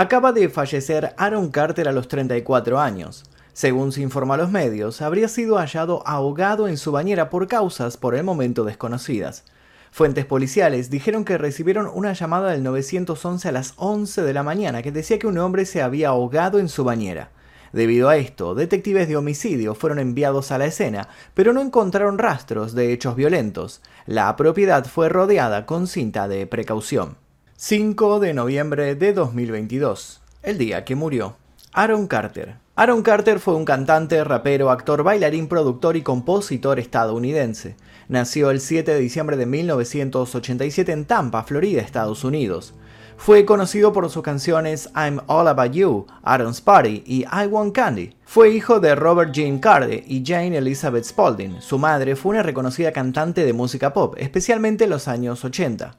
Acaba de fallecer Aaron Carter a los 34 años. Según se informó a los medios, habría sido hallado ahogado en su bañera por causas por el momento desconocidas. Fuentes policiales dijeron que recibieron una llamada del 911 a las 11 de la mañana que decía que un hombre se había ahogado en su bañera. Debido a esto, detectives de homicidio fueron enviados a la escena, pero no encontraron rastros de hechos violentos. La propiedad fue rodeada con cinta de precaución. 5 de noviembre de 2022, el día que murió. Aaron Carter. Aaron Carter fue un cantante, rapero, actor, bailarín, productor y compositor estadounidense. Nació el 7 de diciembre de 1987 en Tampa, Florida, Estados Unidos. Fue conocido por sus canciones I'm All About You, Aaron's Party y I Want Candy. Fue hijo de Robert Jean Carde y Jane Elizabeth Spalding. Su madre fue una reconocida cantante de música pop, especialmente en los años 80.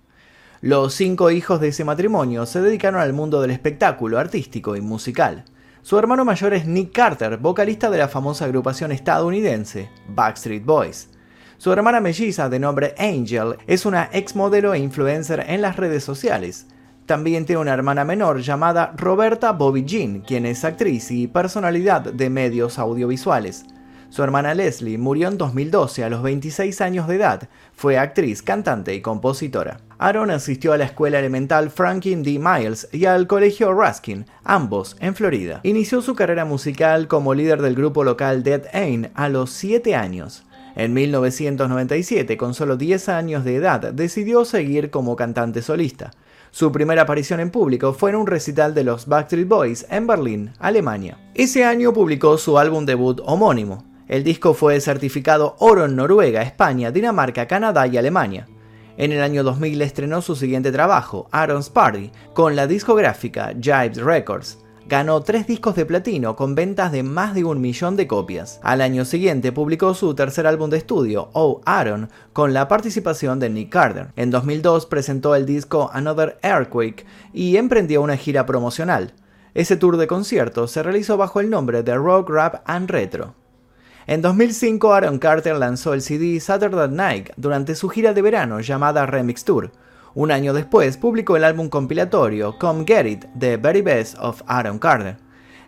Los cinco hijos de ese matrimonio se dedicaron al mundo del espectáculo artístico y musical. Su hermano mayor es Nick Carter, vocalista de la famosa agrupación estadounidense Backstreet Boys. Su hermana melliza de nombre Angel es una ex modelo e influencer en las redes sociales. También tiene una hermana menor llamada Roberta Bobby Jean, quien es actriz y personalidad de medios audiovisuales. Su hermana Leslie murió en 2012 a los 26 años de edad. Fue actriz, cantante y compositora. Aaron asistió a la escuela elemental Franklin D. Miles y al colegio Ruskin, ambos en Florida. Inició su carrera musical como líder del grupo local Dead Ain a los 7 años. En 1997, con solo 10 años de edad, decidió seguir como cantante solista. Su primera aparición en público fue en un recital de los Backstreet Boys en Berlín, Alemania. Ese año publicó su álbum debut homónimo. El disco fue certificado oro en Noruega, España, Dinamarca, Canadá y Alemania. En el año 2000 estrenó su siguiente trabajo, Aaron's Party, con la discográfica Jives Records. Ganó tres discos de platino con ventas de más de un millón de copias. Al año siguiente publicó su tercer álbum de estudio, Oh Aaron, con la participación de Nick Carter. En 2002 presentó el disco Another Earthquake y emprendió una gira promocional. Ese tour de conciertos se realizó bajo el nombre de Rock, Rap and Retro. En 2005 Aaron Carter lanzó el CD Saturday Night durante su gira de verano llamada Remix Tour. Un año después publicó el álbum compilatorio Come Get It, The Very Best of Aaron Carter.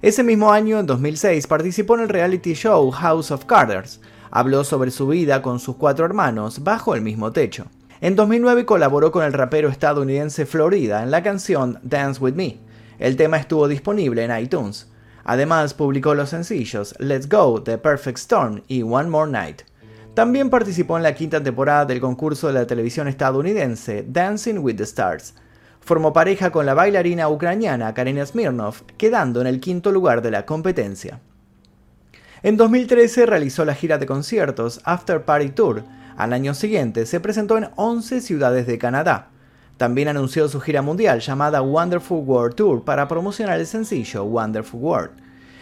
Ese mismo año, en 2006, participó en el reality show House of Carters. Habló sobre su vida con sus cuatro hermanos bajo el mismo techo. En 2009 colaboró con el rapero estadounidense Florida en la canción Dance With Me. El tema estuvo disponible en iTunes. Además, publicó los sencillos Let's Go, The Perfect Storm y One More Night. También participó en la quinta temporada del concurso de la televisión estadounidense Dancing with the Stars. Formó pareja con la bailarina ucraniana Karina Smirnov, quedando en el quinto lugar de la competencia. En 2013 realizó la gira de conciertos After Party Tour. Al año siguiente se presentó en 11 ciudades de Canadá. También anunció su gira mundial llamada Wonderful World Tour para promocionar el sencillo Wonderful World.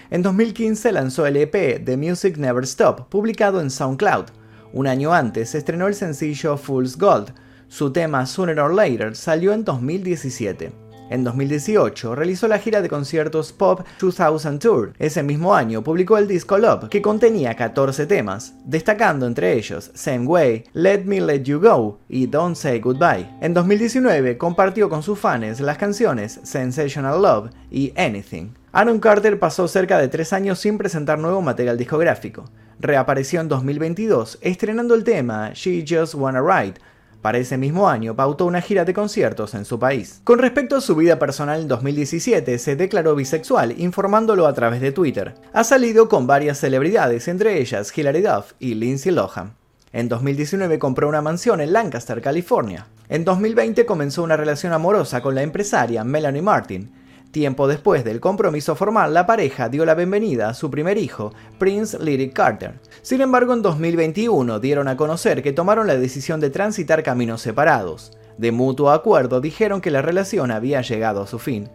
En 2015 lanzó el EP The Music Never Stop, publicado en SoundCloud. Un año antes estrenó el sencillo Fool's Gold. Su tema Sooner or Later salió en 2017. En 2018 realizó la gira de conciertos Pop 2000 Tour. Ese mismo año publicó el disco Love, que contenía 14 temas, destacando entre ellos Same Way, Let Me Let You Go y Don't Say Goodbye. En 2019 compartió con sus fans las canciones Sensational Love y Anything. Aaron Carter pasó cerca de tres años sin presentar nuevo material discográfico. Reapareció en 2022 estrenando el tema She Just Wanna Ride, para ese mismo año pautó una gira de conciertos en su país. Con respecto a su vida personal en 2017, se declaró bisexual, informándolo a través de Twitter. Ha salido con varias celebridades, entre ellas Hilary Duff y Lindsay Lohan. En 2019 compró una mansión en Lancaster, California. En 2020 comenzó una relación amorosa con la empresaria Melanie Martin, Tiempo después del compromiso formal, la pareja dio la bienvenida a su primer hijo, Prince Lyric Carter. Sin embargo, en 2021 dieron a conocer que tomaron la decisión de transitar caminos separados. De mutuo acuerdo dijeron que la relación había llegado a su fin.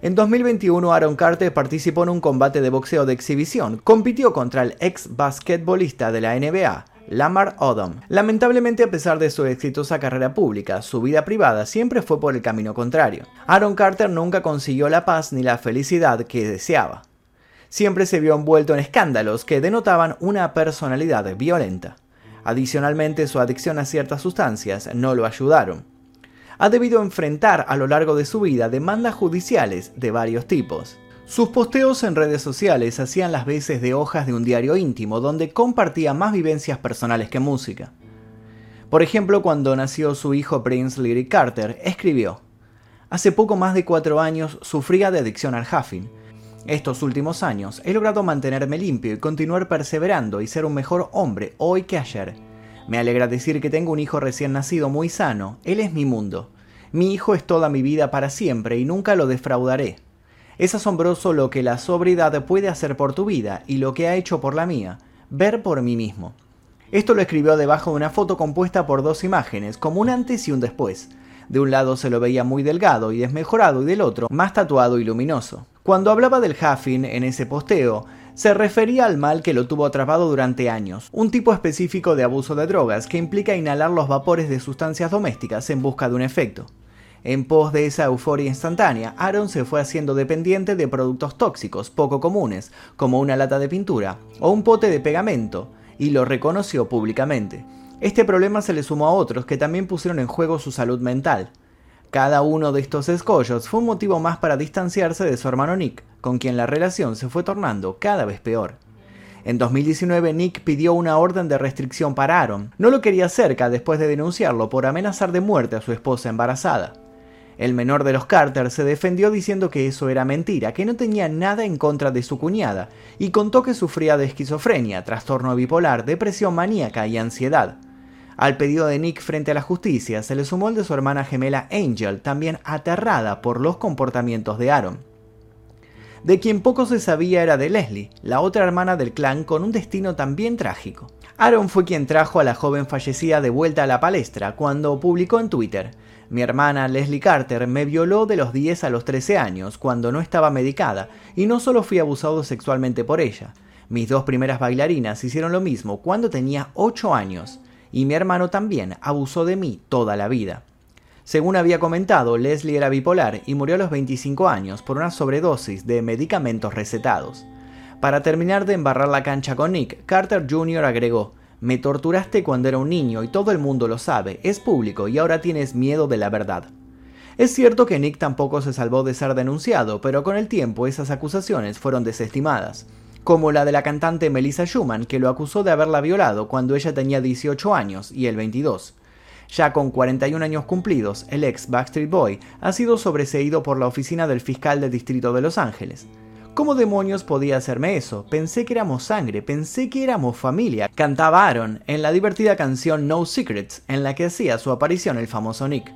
En 2021 Aaron Carter participó en un combate de boxeo de exhibición, compitió contra el ex basquetbolista de la NBA, Lamar Odom. Lamentablemente, a pesar de su exitosa carrera pública, su vida privada siempre fue por el camino contrario. Aaron Carter nunca consiguió la paz ni la felicidad que deseaba. Siempre se vio envuelto en escándalos que denotaban una personalidad violenta. Adicionalmente, su adicción a ciertas sustancias no lo ayudaron. ha debido enfrentar a lo largo de su vida demandas judiciales de varios tipos. Sus posteos en redes sociales hacían las veces de hojas de un diario íntimo donde compartía más vivencias personales que música. Por ejemplo, cuando nació su hijo Prince Lyric Carter, escribió, Hace poco más de cuatro años sufría de adicción al huffing. Estos últimos años he logrado mantenerme limpio y continuar perseverando y ser un mejor hombre hoy que ayer. Me alegra decir que tengo un hijo recién nacido muy sano, él es mi mundo. Mi hijo es toda mi vida para siempre y nunca lo defraudaré. Es asombroso lo que la sobriedad puede hacer por tu vida y lo que ha hecho por la mía, ver por mí mismo. Esto lo escribió debajo de una foto compuesta por dos imágenes, como un antes y un después. De un lado se lo veía muy delgado y desmejorado y del otro más tatuado y luminoso. Cuando hablaba del Huffing en ese posteo, se refería al mal que lo tuvo atrapado durante años, un tipo específico de abuso de drogas que implica inhalar los vapores de sustancias domésticas en busca de un efecto. En pos de esa euforia instantánea, Aaron se fue haciendo dependiente de productos tóxicos poco comunes, como una lata de pintura o un pote de pegamento, y lo reconoció públicamente. Este problema se le sumó a otros que también pusieron en juego su salud mental. Cada uno de estos escollos fue un motivo más para distanciarse de su hermano Nick, con quien la relación se fue tornando cada vez peor. En 2019 Nick pidió una orden de restricción para Aaron. No lo quería cerca después de denunciarlo por amenazar de muerte a su esposa embarazada. El menor de los Carter se defendió diciendo que eso era mentira, que no tenía nada en contra de su cuñada, y contó que sufría de esquizofrenia, trastorno bipolar, depresión maníaca y ansiedad. Al pedido de Nick frente a la justicia se le sumó el de su hermana gemela Angel, también aterrada por los comportamientos de Aaron. De quien poco se sabía era de Leslie, la otra hermana del clan con un destino también trágico. Aaron fue quien trajo a la joven fallecida de vuelta a la palestra cuando publicó en Twitter, mi hermana Leslie Carter me violó de los 10 a los 13 años cuando no estaba medicada y no solo fui abusado sexualmente por ella. Mis dos primeras bailarinas hicieron lo mismo cuando tenía 8 años y mi hermano también abusó de mí toda la vida. Según había comentado, Leslie era bipolar y murió a los 25 años por una sobredosis de medicamentos recetados. Para terminar de embarrar la cancha con Nick, Carter Jr. agregó, me torturaste cuando era un niño y todo el mundo lo sabe, es público y ahora tienes miedo de la verdad. Es cierto que Nick tampoco se salvó de ser denunciado, pero con el tiempo esas acusaciones fueron desestimadas, como la de la cantante Melissa Schumann, que lo acusó de haberla violado cuando ella tenía 18 años y él 22. Ya con 41 años cumplidos, el ex Backstreet Boy ha sido sobreseído por la oficina del fiscal del distrito de Los Ángeles. ¿Cómo demonios podía hacerme eso? Pensé que éramos sangre, pensé que éramos familia. Cantaba Aaron en la divertida canción No Secrets, en la que hacía su aparición el famoso Nick.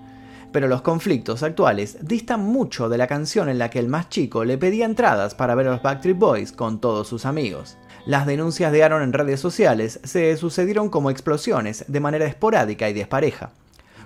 Pero los conflictos actuales distan mucho de la canción en la que el más chico le pedía entradas para ver a los Backstreet Boys con todos sus amigos. Las denuncias de Aaron en redes sociales se sucedieron como explosiones de manera esporádica y despareja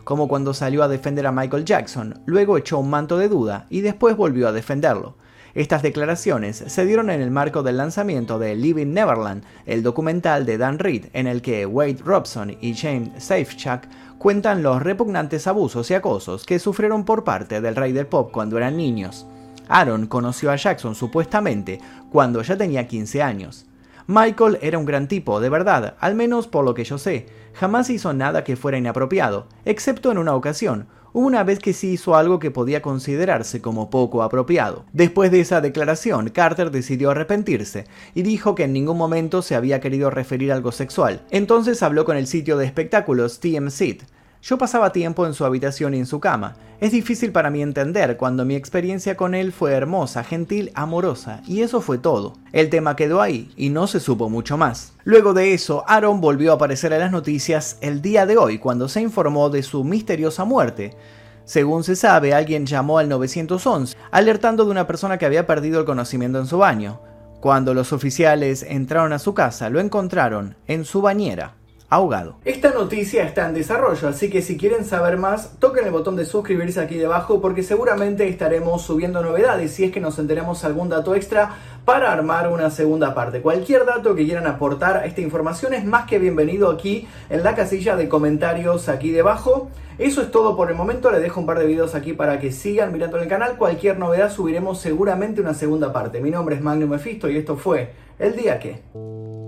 como cuando salió a defender a Michael Jackson, luego echó un manto de duda y después volvió a defenderlo. Estas declaraciones se dieron en el marco del lanzamiento de Living Neverland, el documental de Dan Reed en el que Wade Robson y James Safechuck cuentan los repugnantes abusos y acosos que sufrieron por parte del rey del pop cuando eran niños. Aaron conoció a Jackson supuestamente cuando ya tenía 15 años. Michael era un gran tipo, de verdad, al menos por lo que yo sé. Jamás hizo nada que fuera inapropiado, excepto en una ocasión, una vez que sí hizo algo que podía considerarse como poco apropiado. Después de esa declaración, Carter decidió arrepentirse y dijo que en ningún momento se había querido referir a algo sexual. Entonces habló con el sitio de espectáculos TMZ, yo pasaba tiempo en su habitación y en su cama. Es difícil para mí entender cuando mi experiencia con él fue hermosa, gentil, amorosa, y eso fue todo. El tema quedó ahí y no se supo mucho más. Luego de eso, Aaron volvió a aparecer en las noticias el día de hoy cuando se informó de su misteriosa muerte. Según se sabe, alguien llamó al 911 alertando de una persona que había perdido el conocimiento en su baño. Cuando los oficiales entraron a su casa, lo encontraron en su bañera ahogado. Esta noticia está en desarrollo, así que si quieren saber más, toquen el botón de suscribirse aquí debajo porque seguramente estaremos subiendo novedades si es que nos enteremos algún dato extra para armar una segunda parte. Cualquier dato que quieran aportar a esta información es más que bienvenido aquí en la casilla de comentarios aquí debajo. Eso es todo por el momento, les dejo un par de videos aquí para que sigan mirando el canal. Cualquier novedad subiremos seguramente una segunda parte. Mi nombre es Magnum Mephisto y esto fue El Día Que...